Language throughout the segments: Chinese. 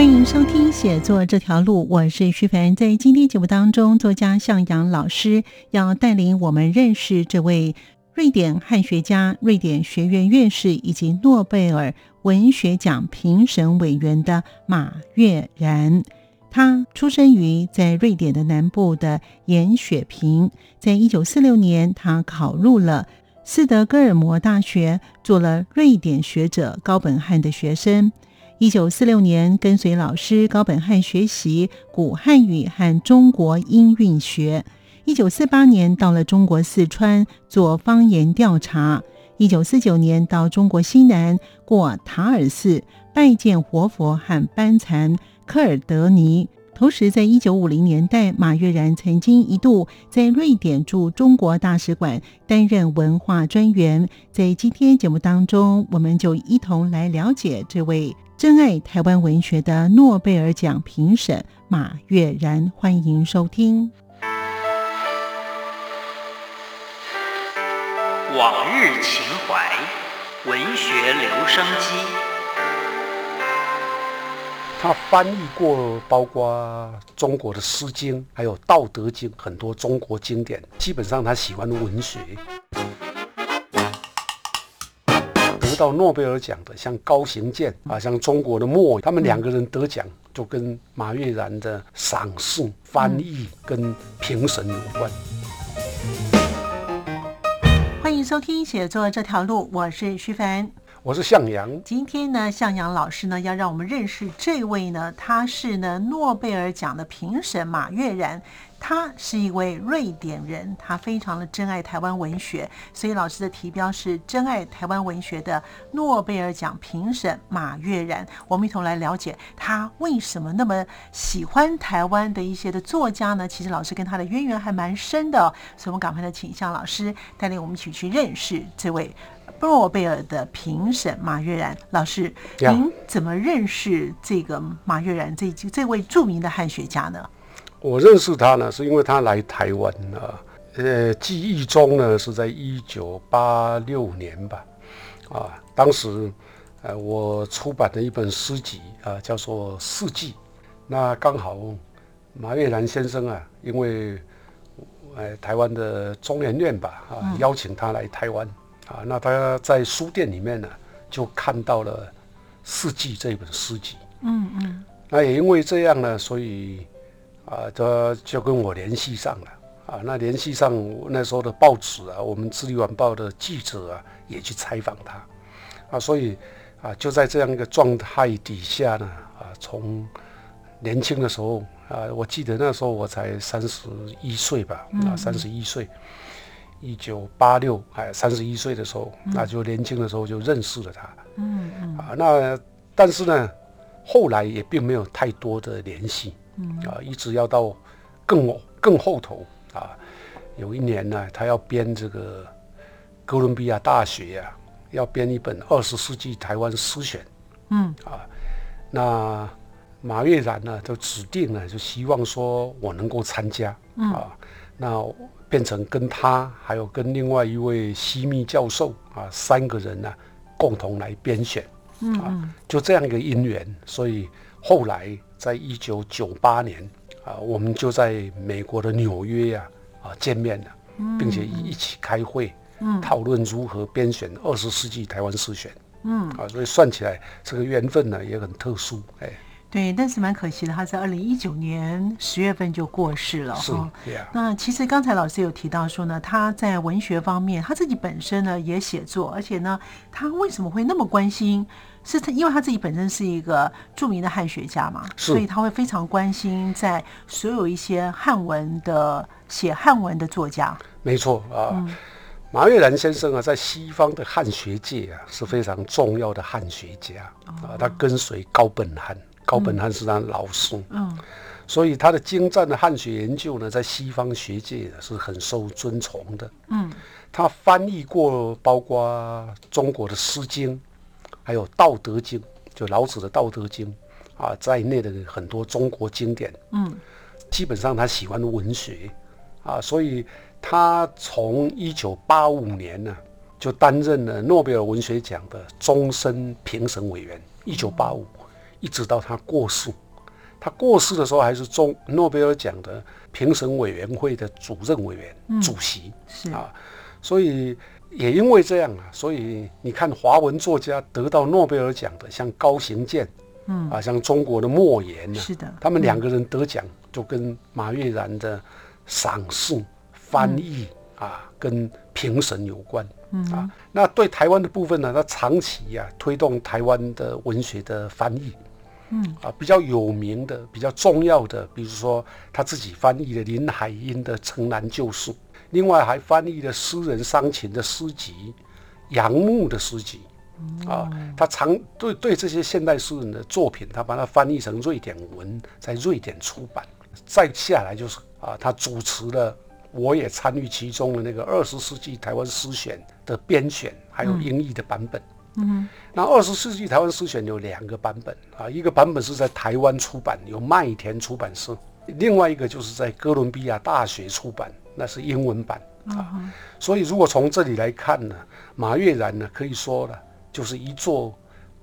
欢迎收听写作这条路，我是徐凡。在今天节目当中，作家向阳老师要带领我们认识这位瑞典汉学家、瑞典学院院士以及诺贝尔文学奖评审委员的马悦然。他出生于在瑞典的南部的盐雪平，在一九四六年，他考入了斯德哥尔摩大学，做了瑞典学者高本汉的学生。一九四六年，跟随老师高本汉学习古汉语和中国音韵学。一九四八年，到了中国四川做方言调查。一九四九年，到中国西南过塔尔寺拜见活佛和班禅科尔德尼。同时，在一九五零年代，马悦然曾经一度在瑞典驻中国大使馆担任文化专员。在今天节目当中，我们就一同来了解这位。珍爱台湾文学的诺贝尔奖评审马悦然，欢迎收听《往日情怀》文学留声机。他翻译过包括中国的《诗经》，还有《道德经》，很多中国经典。基本上，他喜欢文学。到诺贝尔奖的，像高行健啊，像中国的莫，他们两个人得奖，就跟马悦然的赏识、翻译跟评审有关。欢迎收听《写作这条路》，我是徐凡，我是向阳。今天呢，向阳老师呢要让我们认识这位呢，他是呢诺贝尔奖的评审马悦然。他是一位瑞典人，他非常的珍爱台湾文学，所以老师的题标是“珍爱台湾文学”的诺贝尔奖评审马悦然。我们一同来了解他为什么那么喜欢台湾的一些的作家呢？其实老师跟他的渊源还蛮深的，所以我们赶快的请向老师带领我们一起去认识这位诺贝尔的评审马悦然老师。您怎么认识这个马悦然这这位著名的汉学家呢？我认识他呢，是因为他来台湾啊。呃，记忆中呢，是在一九八六年吧。啊，当时，呃，我出版的一本诗集啊，叫做《四季》。那刚好，马悦然先生啊，因为，呃，台湾的中研院吧，啊，邀请他来台湾。啊，那他在书店里面呢，就看到了《四季》这本诗集。嗯嗯。那也因为这样呢，所以。啊，他就跟我联系上了啊。那联系上那时候的报纸啊，我们《智利晚报》的记者啊，也去采访他啊。所以啊，就在这样一个状态底下呢，啊，从年轻的时候啊，我记得那时候我才三十一岁吧，啊，三十一岁，一九八六，哎，三十一岁的时候，那就年轻的时候就认识了他。嗯嗯。啊，那但是呢，后来也并没有太多的联系。啊，一直要到更更后头啊，有一年呢，他要编这个哥伦比亚大学呀，要编一本二十世纪台湾诗选。嗯啊，那马悦然呢，就指定呢，就希望说我能够参加。嗯啊，那变成跟他还有跟另外一位西密教授啊，三个人呢，共同来编选。嗯啊，就这样一个因缘，所以后来。在一九九八年啊，我们就在美国的纽约呀啊见面了，并且一起开会，讨论如何编选二十世纪台湾诗选。嗯啊，所以算起来这个缘分呢也很特殊，哎。对，但是蛮可惜的，他在二零一九年十月份就过世了。是，那其实刚才老师有提到说呢，他在文学方面，他自己本身呢也写作，而且呢，他为什么会那么关心？是他，因为他自己本身是一个著名的汉学家嘛，所以他会非常关心在所有一些汉文的写汉文的作家。没错啊，马悦然先生啊，在西方的汉学界啊是非常重要的汉学家啊，他跟随高本汉，高本汉是他老师，嗯。所以他的精湛的汉学研究呢，在西方学界是很受尊崇的。嗯。他翻译过包括中国的《诗经》，还有《道德经》，就老子的《道德经》啊在内的很多中国经典。嗯。基本上他喜欢文学。啊，所以他从一九八五年呢就担任了诺贝尔文学奖的终身评审委员，一九八五一直到他过世。他过世的时候还是中诺贝尔奖的评审委员会的主任委员、主席。是啊所以也因为这样啊，所以你看华文作家得到诺贝尔奖的，像高行健，嗯啊，像中国的莫言呢、是的他们两个人得奖就跟马悦然的赏识、翻译、啊，跟评审有关。嗯啊，那对台湾的部分呢，他长期啊推动台湾的文学的翻译。嗯啊，比较有名的、比较重要的，比如说他自己翻译的林海音的《城南旧事》，另外还翻译了诗人桑琴的诗集、杨牧的诗集。啊，他常对对这些现代诗人的作品，他把它翻译成瑞典文，在瑞典出版。再下来就是啊，他主持了，我也参与其中的那个二十世纪台湾诗选的编选，还有英译的版本。嗯那二十世纪台湾诗选有两个版本啊，一个版本是在台湾出版，有麦田出版社；另外一个就是在哥伦比亚大学出版，那是英文版啊。所以如果从这里来看呢，马悦然呢可以说呢，就是一座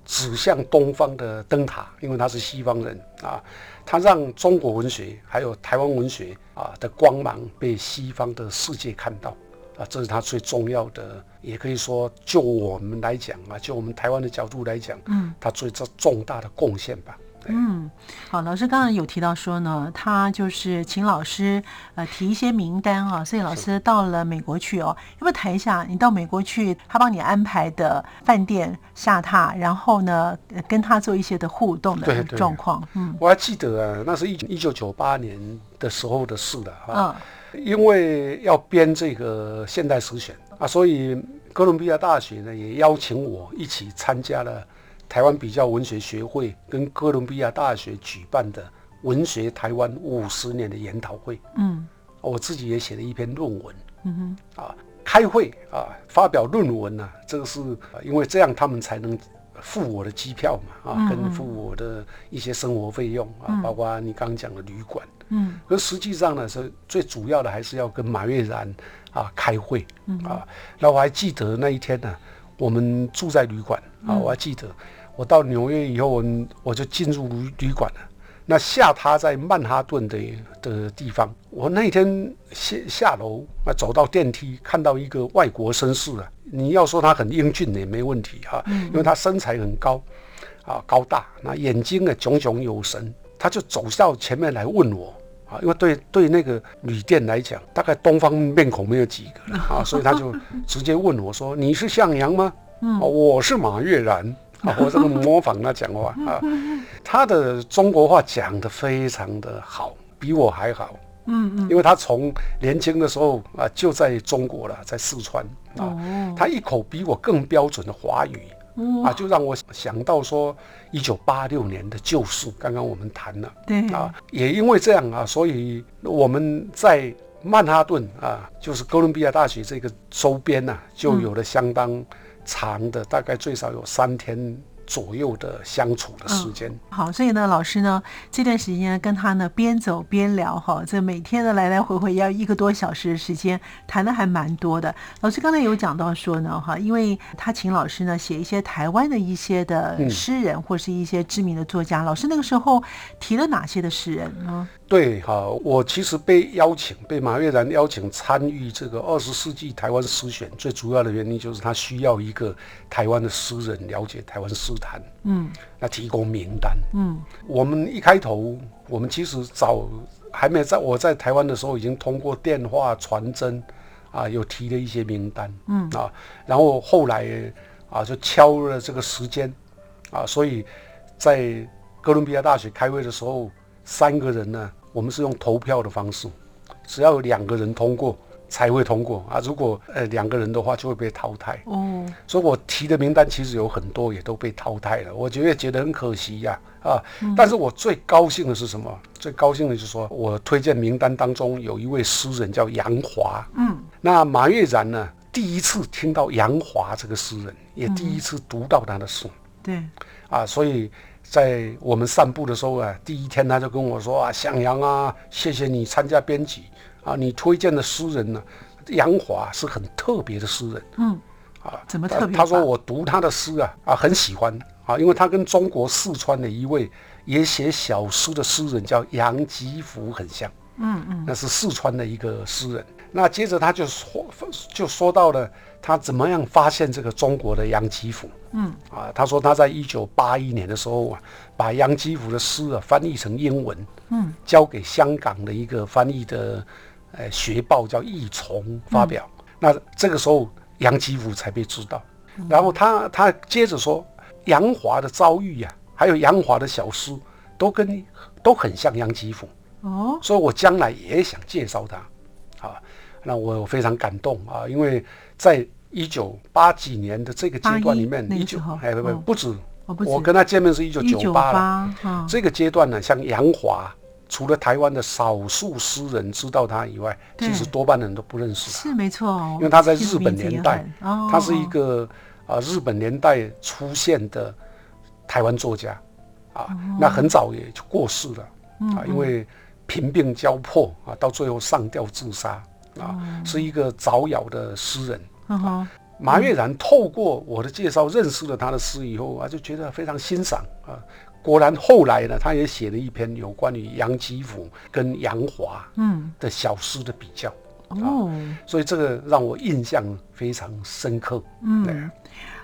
指向东方的灯塔，因为他是西方人啊，他让中国文学还有台湾文学啊的光芒被西方的世界看到。啊，这是他最重要的，也可以说，就我们来讲啊，就我们台湾的角度来讲，嗯，他最这重大的贡献吧。嗯，好，老师刚刚有提到说呢，他就是请老师呃提一些名单啊，所以老师到了美国去哦，要不要谈一下你到美国去，他帮你安排的饭店下榻，然后呢呃跟他做一些的互动的对对状况，嗯我还记得啊，那是一一九九八年的时候的事了啊。嗯因为要编这个现代史选啊，所以哥伦比亚大学呢也邀请我一起参加了台湾比较文学学会跟哥伦比亚大学举办的文学台湾五十年的研讨会。嗯。我自己也写了一篇论文。嗯哼。啊，开会啊，发表论文呢、这个是、啊因为这样他们才能付我的机票嘛啊，跟付我的一些生活费用啊，包括你刚刚讲的旅馆。嗯可实际上呢，是最主要的还是要跟马月然啊开会啊。那我还记得那一天呢，我们住在旅馆啊，我还记得我到纽约以后，我我就进入旅旅馆了。那下榻在曼哈顿的的地方，我那天下下楼啊，走到电梯，看到一个外国绅士啊，你要说他很英俊也没问题啊，因为他身材很高啊，高大，那眼睛呢炯炯有神，他就走到前面来问我。啊，因为对对那个旅店来讲，大概东方面孔没有几个了啊，所以他就直接问我说：“你是向阳吗？”嗯、我是马悦然。啊，我这个模仿他讲话啊，他的中国话讲得非常的好，比我还好。嗯嗯因为他从年轻的时候啊就在中国了，在四川啊，哦他一口比我更标准的华语。啊，就让我想到说，一九八六年的旧事，刚刚我们谈了对啊，也因为这样啊，所以我们在曼哈顿啊，就是哥伦比亚大学这个周边呐、就有了相当长的，大概最少有三天左右的相处的时间。好，所以呢，老师呢这段时间跟他呢边走边聊哈，这每天呢来来回回要一个多小时的时间，谈的还蛮多的。老师刚才有讲到说呢，哈，因为他请老师呢写一些台湾的一些的诗人、或是一些知名的作家，老师那个时候提了哪些的诗人呢？对，哈，我其实被邀请，被马悦然邀请参与这个二十世纪台湾诗选，最主要的原因就是他需要一个台湾的诗人了解台湾诗坛，嗯。那提供名单。嗯。我们一开头，我们其实早还没在我在台湾的时候，已经通过电话传真啊，有提了一些名单，嗯。啊，然后后来啊就敲了这个时间啊，所以在哥伦比亚大学开会的时候，三个人呢，我们是用投票的方式，只要有两个人通过，才会通过啊。如果呃两个人的话，就会被淘汰。哦，所以我提的名单其实有很多也都被淘汰了，我觉得觉得很可惜呀啊但是我最高兴的是什么？最高兴的就是说我推荐名单当中有一位诗人叫杨华，嗯，那马月然呢，第一次听到杨华这个诗人，也第一次读到他的诗。对，啊，所以在我们散步的时候啊，第一天他就跟我说啊，向阳啊，谢谢你参加编辑啊，你推荐的诗人呢，杨华是很特别的诗人嗯，啊。怎么特别他他说我读他的诗啊啊很喜欢啊，因为他跟中国四川的一位也写小诗的诗人叫杨吉福很像。嗯嗯，那是四川的一个诗人。那接着他就说就说到了他怎么样发现这个中国的杨吉甫。嗯啊，他说他在一九八一年的时候啊，把杨吉甫的诗啊翻译成英文，嗯，交给香港的一个翻译的呃学报叫《译虫》发表。那这个时候杨吉甫才被知道。然后他他接着说，杨华的遭遇呀、还有杨华的小诗，都跟都很像杨吉甫。哦，所以我将来也想介绍他，啊，那我非常感动啊，因为在一九八几年的这个阶段里面，一九哎不不哦不止，我跟他见面是一九一九九八这个阶段呢，像杨华，除了台湾的少数诗人知道他以外，其实多半人都不认识他，是没错。哦，因为他在日本年代，哦，他是一个啊日本年代出现的台湾作家，啊，那很早也就过世了。啊，因为贫病交迫啊，到最后上吊自杀。啊，是一个早夭的诗人。嗯哼，马悦然透过我的介绍认识了他的诗以后啊，就觉得非常欣赏啊。果然后来呢，他也写了一篇有关于杨吉甫跟杨华嗯，的小诗的比较，哦，所以这个让我印象非常深刻。对。嗯，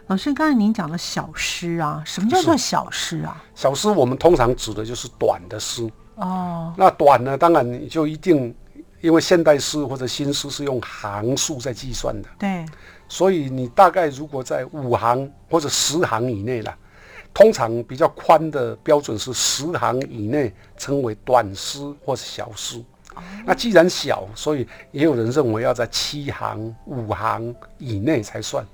老师，刚才您讲的小诗啊，什么叫做小诗啊？小诗我们通常指的就是短的诗，哦，那短呢，当然你就一定，因为现代诗或者新诗是用行数在计算的，对，所以你大概如果在五行或者十行以内啦，通常比较宽的标准是十行以内称为短诗或是小诗。那既然小，所以也有人认为要在七行、五行以内才算。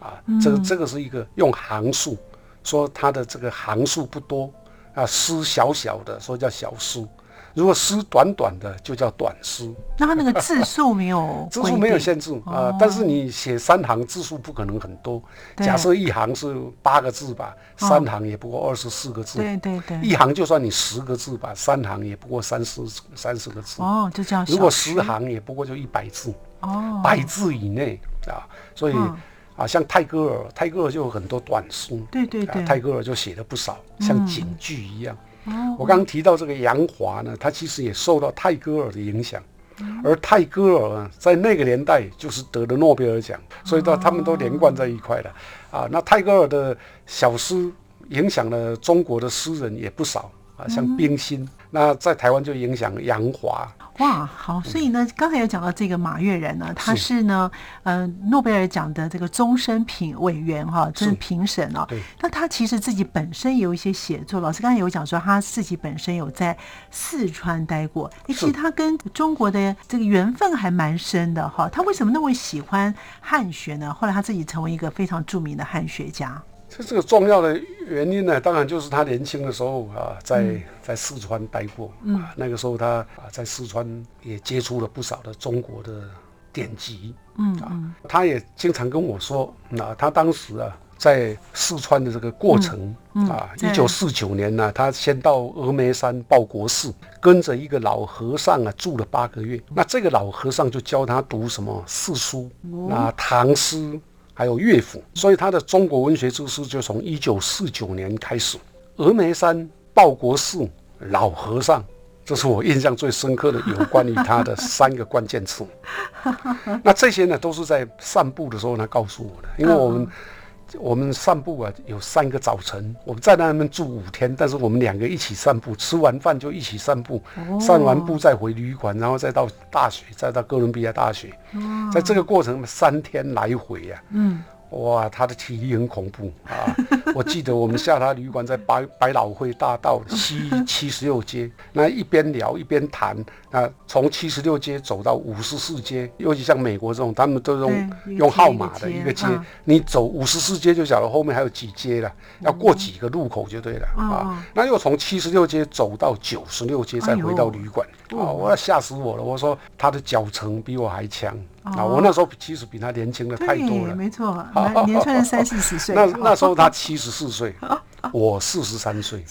啊，这个这个是一个用行数，说它的这个行数不多啊，诗小小的，所以叫小诗。如果诗短短的，就叫短诗。那它那个字数没有 字数没有限制啊、哦但是你写三行字数不可能很多。假设一行是八个字吧，三行也不过二十四个字。对对对，一行就算你十个字吧，三行也不过三十三十个字。哦，就这样如果十行也不过就一百字，哦，百字以内啊。所以、嗯啊，像泰戈尔，泰戈尔就有很多短诗。对对对，啊，泰戈尔就写了不少，像嗯警句一样。哦我刚刚提到这个杨华呢，他其实也受到泰戈尔的影响，嗯而泰戈尔啊，在那个年代就是得了诺贝尔奖，所以到他们都连贯在一块了。啊，那泰戈尔的小诗影响了中国的诗人也不少啊，像冰心，那在台湾就影响杨华。哇，好，所以呢，刚才有讲到这个马悦然呢，他是是呢，呃，诺贝尔奖的这个终身评委员哈，这是是评审哦。那他其实自己本身有一些写作，老师刚才有讲说他自己本身有在四川待过，诶，其实是他跟中国的这个缘分还蛮深的哈。他为什么那么喜欢汉学呢？后来他自己成为一个非常著名的汉学家。这这个重要的原因呢，当然就是他年轻的时候啊，在、嗯在四川待过，啊，那个时候他啊在四川也接触了不少的中国的典籍，嗯啊，他也经常跟我说，那他当时啊在四川的这个过程、啊，一九四九年呢、他先到峨眉山报国寺，跟着一个老和尚啊住了八个月。那这个老和尚就教他读什么四书，那唐诗。还有乐府，所以他的中国文学知识就从一九四九年开始。峨眉山报国寺老和尚，这是我印象最深刻的有关于他的三个关键词。那这些呢，都是在散步的时候他告诉我的，因为我们、我们散步啊，有三个早晨，我们在那边住五天，但是我们两个一起散步，吃完饭就一起散步，散完步再回旅馆，然后再到大学，再到哥伦比亚大学，在这个过程三天来回呀、嗯，哇，他的体力很恐怖啊！我记得我们下他旅馆在百百老汇大道西七十六街，那一边聊一边谈。那从七十六街走到五十四街，尤其像美国这种，他们都用用号码的一个街，你走五十四街就晓得后面还有几街了，要过几个路口就对了啊。那又从七十六街走到九十六街，再回到旅馆啊！我要吓死我了！我说他的脚程比我还强。啊，我那时候其实比他年轻的太多了，没错，年轻人三四十岁。那那时候他七十四岁，我四十三岁，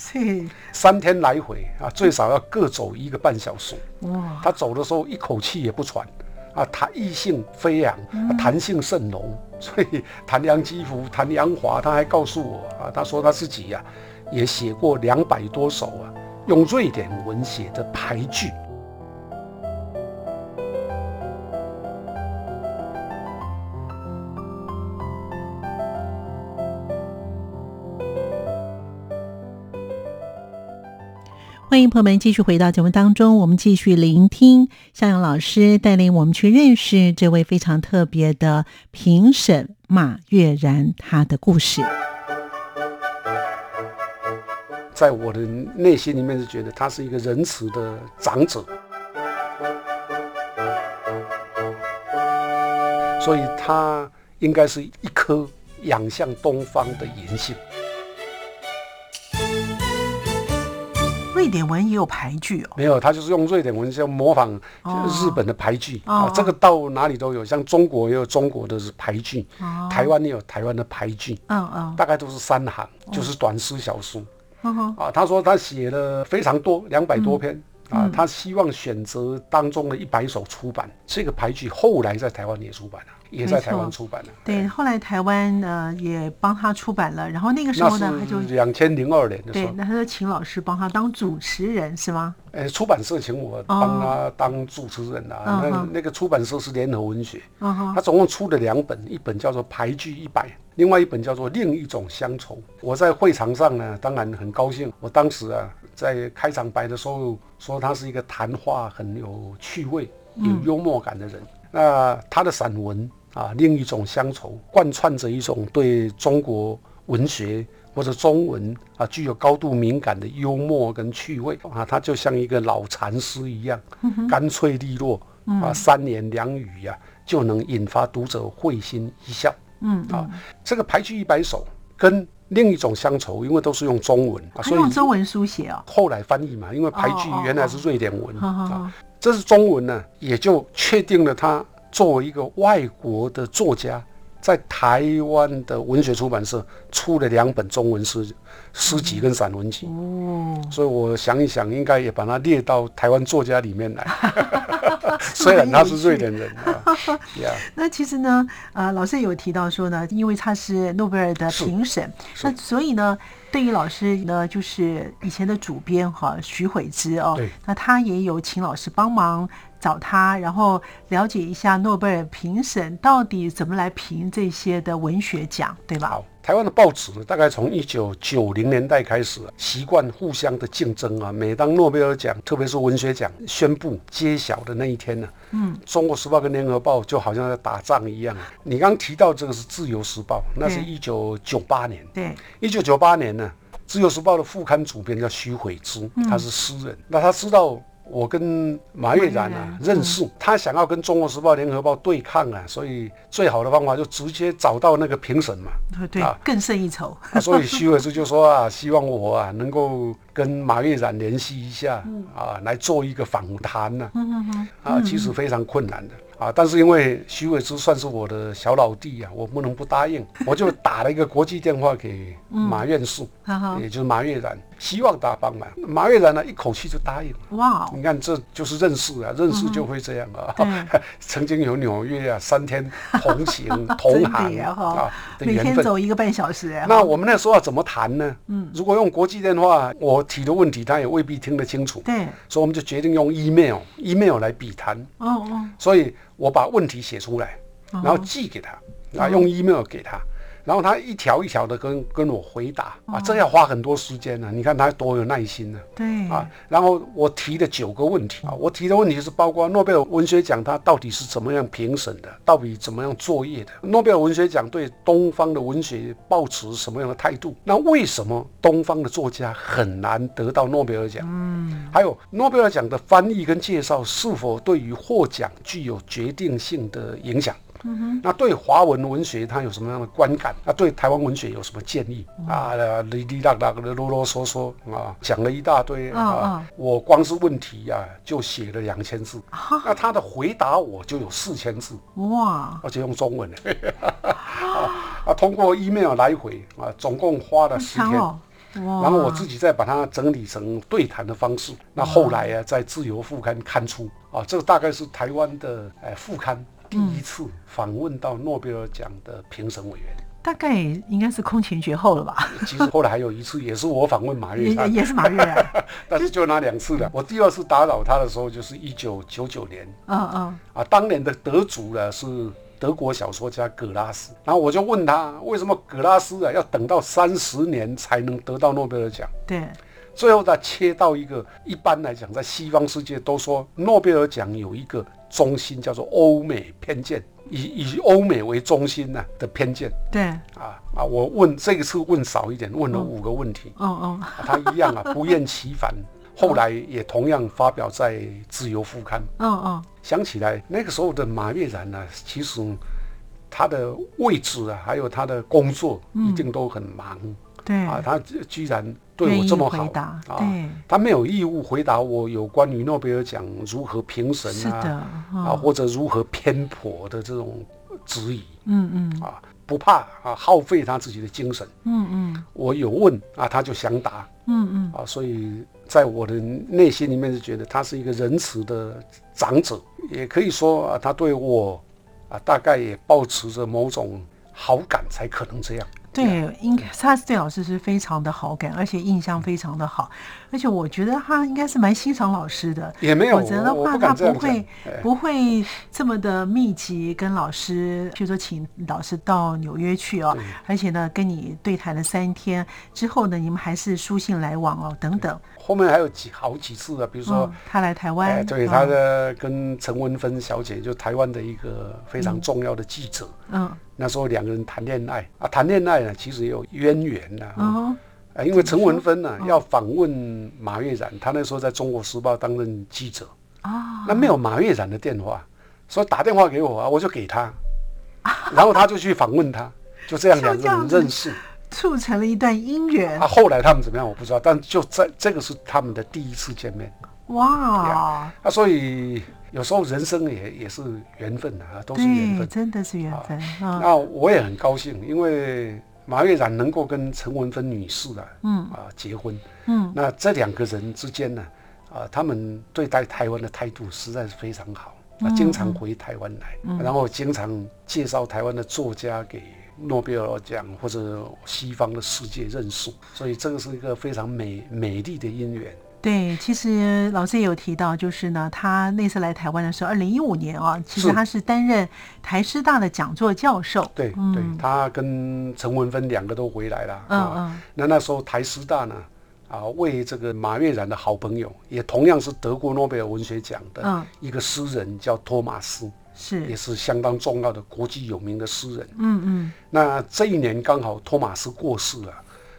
三天来回啊，最少要各走一个半小时。哇，他走的时候一口气也不喘，啊，弹性飞扬，弹性甚浓，所以弹梁肌肤，弹杨华，他还告诉我啊，他说他自己呀，也写过两百多首啊，用瑞典文写的俳句。欢迎朋友们继续回到节目当中，我们继续聆听向阳老师带领我们去认识这位非常特别的评审马悦然他的故事。在我的内心里面是觉得他是一个仁慈的长者，所以他应该是一颗仰向东方的银杏。典文也有排句哦，没有，他就是用瑞典文，像模仿日本的牌句啊。这个到哪里都有，像中国也有中国的牌句，台湾也有台湾的排句。嗯嗯，大概都是三行，就是短诗小书。啊，他说他写了非常多，两百多篇啊。他希望选择当中的一百首出版这个牌句，后来在台湾也出版了。也在台湾出版了。对，后来台湾呃也帮他出版了。然后那个时候呢，他就两千零二年的时候，对，那他就请老师帮他当主持人是吗？哎，出版社请我帮他当主持人啊。那那个出版社是联合文学，他总共出了两本，一本叫做《牌剧一百》，另外一本叫做《另一种乡愁》。我在会场上呢，当然很高兴。我当时啊，在开场白的时候说他是一个谈话很有趣味、有幽默感的人。那他的散文。啊，另一种乡愁，贯穿着一种对中国文学或者中文啊具有高度敏感的幽默跟趣味啊，他就像一个老禅师一样，干脆利落啊，三言两语呀就能引发读者会心一笑。嗯啊，这个排句一百首跟另一种乡愁，因为都是用中文啊，所以用中文书写哦。后来翻译嘛，因为排剧原来是瑞典文啊，这是中文呢，也就确定了他。作为一个外国的作家，在台湾的文学出版社出了两本中文诗诗集跟散文集，哦，所以我想一想，应该也把它列到台湾作家里面来。虽然他是瑞典人，那其实呢，呃，老师有提到说呢，因为他是诺贝尔的评审，那所以呢，对于老师呢，就是以前的主编哈徐慧之哦，那他也有请老师帮忙。找他，然后了解一下诺贝尔评审到底怎么来评这些的文学奖，对吧？好，台湾的报纸大概从一九九零年代开始，习惯互相的竞争啊。每当诺贝尔奖，特别是文学奖宣布揭晓的那一天呢，嗯，《中国时报》跟《联合报》就好像在打仗一样。你刚提到这个是《自由时报》，那是一九九八年。对，一九九八年呢，《自由时报》的副刊主编叫徐悔之，他是诗人，那他知道。我跟马月然啊认识，他想要跟《中国时报》《联合报》对抗啊，所以最好的方法就直接找到那个评审嘛，对，更胜一筹。所以徐伟之就说啊，希望我啊能够跟马月然联系一下啊，来做一个访谈呢。啊，其实非常困难的。啊！但是因为徐伟之算是我的小老弟啊，我不能不答应，我就打了一个国际电话给马院士，也就是马月然，希望他帮忙。马月然呢，一口气就答应了。哇！你看，这就是认识啊，认识就会这样啊。曾经有纽约啊，三天同行 同行啊，每天走一个半小时。那我们那时候要怎么谈呢？嗯，如果用国际电话，我提的问题他也未必听得清楚。对，所以我们就决定用 email，email 来比谈。哦哦，所以。我把问题写出来，然后寄给他，然后用 email 给他，然后他一条一条的跟跟我回答啊，这要花很多时间呢、你看他多有耐心呢、对啊，然后我提了九个问题啊，我提的问题是包括诺贝尔文学奖它到底是怎么样评审的，到底怎么样作业的，诺贝尔文学奖对东方的文学抱持什么样的态度？那为什么东方的作家很难得到诺贝尔奖？嗯，还有诺贝尔奖的翻译跟介绍是否对于获奖具有决定性的影响？那对华文文学他有什么样的观感？那对台湾文学有什么建议？啊，哩哩啦啦的啰啰嗦嗦啊，讲了一大堆嗯啊。我光是问题啊，就写了两千字，那他的回答我就有四千字，哇，而且用中文的。啊啊，通过 email 来回啊，总共花了十天。然后我自己再把它整理成对谈的方式。那后来啊，在自由副刊刊出啊，这个大概是台湾的呃副刊第一次访问到诺贝尔奖的评审委员。大概应该是空前绝后了吧？其实后来还有一次，也是我访问马 也也月山，也是马月然，但是就那两次了。我第二次打扰他的时候，就是一九九九年嗯嗯，啊，当年的得主呢是德国小说家葛拉斯，然后我就问他，为什么葛拉斯啊要等到三十年才能得到诺贝尔奖？对，最后他切到一个，一般来讲，在西方世界都说诺贝尔奖有一个中心叫做欧美偏见，以以欧美为中心呢、的偏见对，啊啊！我问这一次问少一点，问了五个问题，嗯嗯，啊他一样啊不厌其烦，后来也同样发表在《自由副刊》。嗯嗯，想起来那个时候的马月然呢，其实他的位置啊，还有他的工作一定都很忙。对，啊，他居居然对我这么好啊，他没有义务回答我有关于诺贝尔奖如何评审啊，嗯啊或者如何偏颇的这种质疑嗯嗯。啊，不怕啊耗费他自己的精神。嗯嗯。我有问啊，他就想答。嗯嗯，啊，所以在我的内心里面是觉得他是一个仁慈的长者，也可以说啊，他对我啊大概也保持着某种好感，才可能这样。对，应该他对老师是非常的好感，而且印象非常的好，而且我觉得他应该是蛮欣赏老师的。也没有，否则的话，他不会哎不会这么的密集跟老师，比如说请老师到纽约去哦，而且呢跟你对谈了三天之后呢，你们还是书信来往哦，等等。后面还有几好几次啊，比如说嗯，，他来台哎，湾，对，嗯他的跟陈文芬小姐，就台湾的一个非常重要的记者，嗯。那时候两个人谈恋爱啊，谈恋爱呢，其实也有渊源呐、啊。嗯啊，因为陈文芬呢、要访问马月然，他那时候在中国时报担任记者，啊，那没有马月然的电话，所以打电话给我啊，我就给他，然后他就去访问他，就这样就两个人认识。促成了一段姻缘。啊，，后来他们怎么样我不知道，但就在这个是他们的第一次见面。哇，啊，所以有时候人生也也是缘分的啊，都是缘，分。真的是缘分啊，那我也很高兴，因为马月然能够跟陈文芬女士啊，嗯。啊结婚，嗯。那这两个人之间呢，啊，他们对待台湾的态度实在是非常好，啊，嗯经常回台湾来，然后经常介绍台湾的作家给。诺贝尔奖或者西方的世界认识，所以这个是一个非常美美丽的姻缘。对，其实老师也有提到，就是呢，他那次来台湾的时候，二零一五年啊，其实他是担任台师大的讲座教授。对、嗯对，他跟陈文芬两个都回来了。嗯啊嗯那那时候台师大呢，啊，为这个马悦然的好朋友，也同样是得过诺贝尔文学奖的嗯一个诗人，叫托马斯，也是。也，是相当重要的国际有名的诗人。嗯嗯。那这一年刚好托马斯过世了，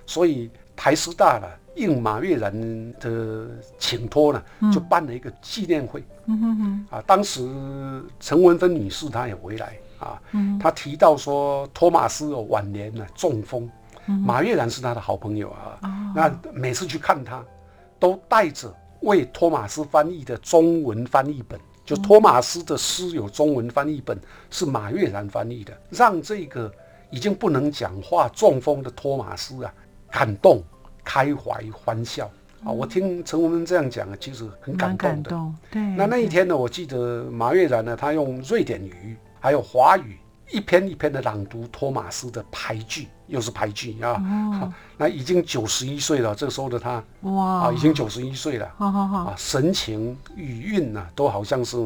所以台师大呢应马悦然的请托呢，就办了一个纪念会。嗯哼哼，啊，当时陈文芬女士她也回来啊，嗯。她提到说托马斯哦晚年呢中风，嗯。马悦然是他的好朋友啊，那每次去看他，都带着为托马斯翻译的中文翻译本，就托马斯的诗有中文翻译本是马悦然翻译的，让这个已经不能讲话中风的托马斯啊感动、开怀、欢笑啊！我听陈文文这样讲啊，其实很感蛮动的。感动。对，那那一天呢，我记得马悦然呢，他用瑞典语还有华语一篇一篇的朗读托马斯的牌句，又是牌句啊。哦。那已经九十一岁了，这个时候的他哇，啊，已经九十一岁了。好好好，啊，神情语韵呐、都好像是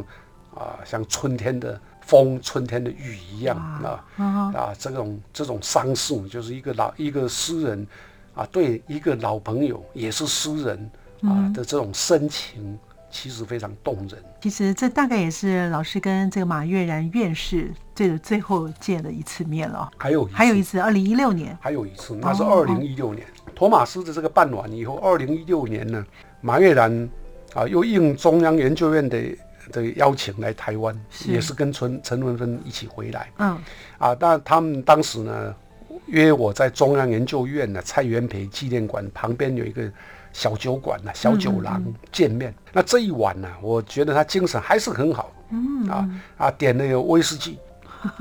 啊，像春天的风春天的雨一样啊啊啊，这种这种伤势，就是一个老一个诗人啊，对一个老朋友也是诗人啊的这种深情，其实非常动人。其实这大概也是老师跟这个马悦然院士最最后见的一次面了。还有还有一次，二零一六年，还有一次，那是哦二零一六年，托马斯的这个办完以后，二零一六年呢，马悦然啊又应中央研究院的的邀请来台湾，是也是跟陈陈文芬一起回来嗯，啊。但他们当时呢约我在中央研究院呢蔡元培纪念馆旁边有一个小酒馆呢小酒廊见面。那这一晚呢，我觉得他精神还是很好，嗯啊啊点了有威士忌。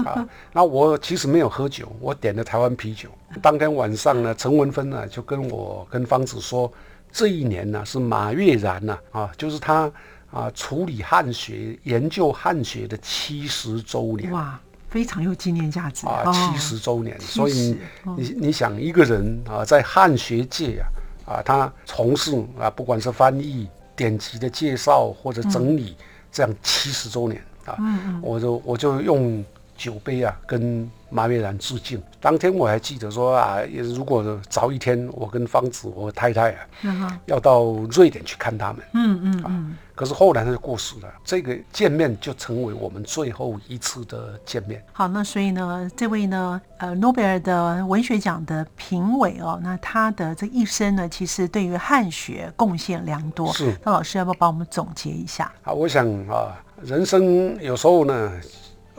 啊，那我其实没有喝酒，我点了台湾啤酒。当天晚上呢，陈文芬呢就跟我跟方子说，这一年呢是马悦然呐啊就是他啊处理汉学、研究汉学的七十周年哇，非常有纪念价值啊，哦。七十周年。所以70你你想一个人啊，在汉学界啊啊，他从事啊，不管是翻译、典籍的介绍或者整理，这样七十周年啊，我就我就用酒杯啊跟马悦然致敬。当天我还记得说啊，如果早一天，我跟方子我太太啊嗯要到瑞典去看他们。嗯嗯嗯，可是后来他就过世了，这个见面就成为我们最后一次的见面。好，那所以呢，这位呢，呃，诺贝尔的文学奖的评委哦，那他的这一生呢，其实对于汉学贡献良多。是那老师要不要帮我们总结一下？啊，我想啊，人生有时候呢，呃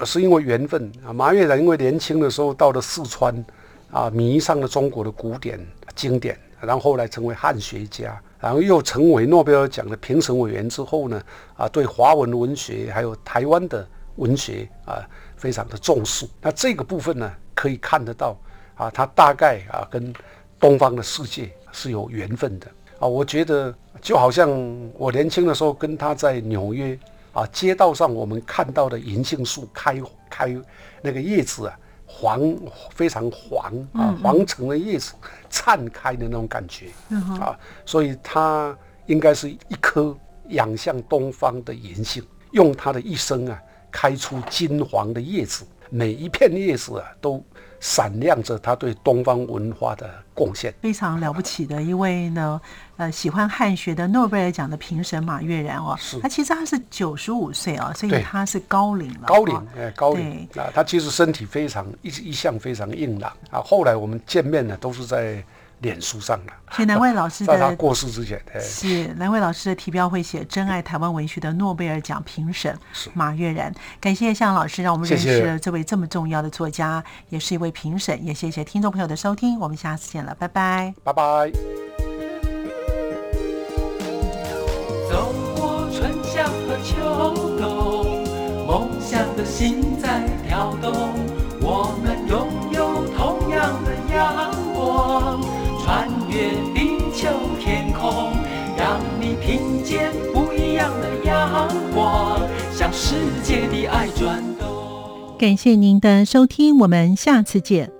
是因为缘分啊。马悦然因为年轻的时候到了四川啊，迷上了中国的古典经典，然后后来成为汉学家，然后又成为诺贝尔奖的评审委员之后呢，啊，对华文文学还有台湾的文学啊，非常的重视。那这个部分呢，可以看得到啊，他大概啊跟东方的世界是有缘分的啊。我觉得就好像我年轻的时候跟他在纽约啊街道上我们看到的银杏树开开那个叶子啊黄非常黄啊黄橙的叶子灿开的那种感觉啊，所以它应该是一颗仰向东方的银杏，用它的一生啊开出金黄的叶子，每一片叶子啊都闪亮着他对东方文化的贡献。非常了不起的一位呢，呃，喜欢汉学的诺贝尔奖的评审马悦然哦，是。他其实他是九十五岁哦，所以他是高龄了，高龄哦，哎，高龄。啊，他其实身体非常一一向非常硬朗。啊。后来我们见面呢，都是在脸书上的，所以难怪老师的 在他过世之前，哎，是南伟老师的题标会写“珍爱台湾文学”的诺贝尔奖评审马悦然，感谢向老师让我们认谢谢识了这位这么重要的作家，也是一位评审，也谢谢听众朋友的收听，我们下次见了，拜拜。拜拜。走过春夏和秋冬，梦想的心在跳动。我们拥有同样的阳光，穿越地球天空，让你听见不一样的阳光，向世界的爱转动。感谢您的收听，我们下次见。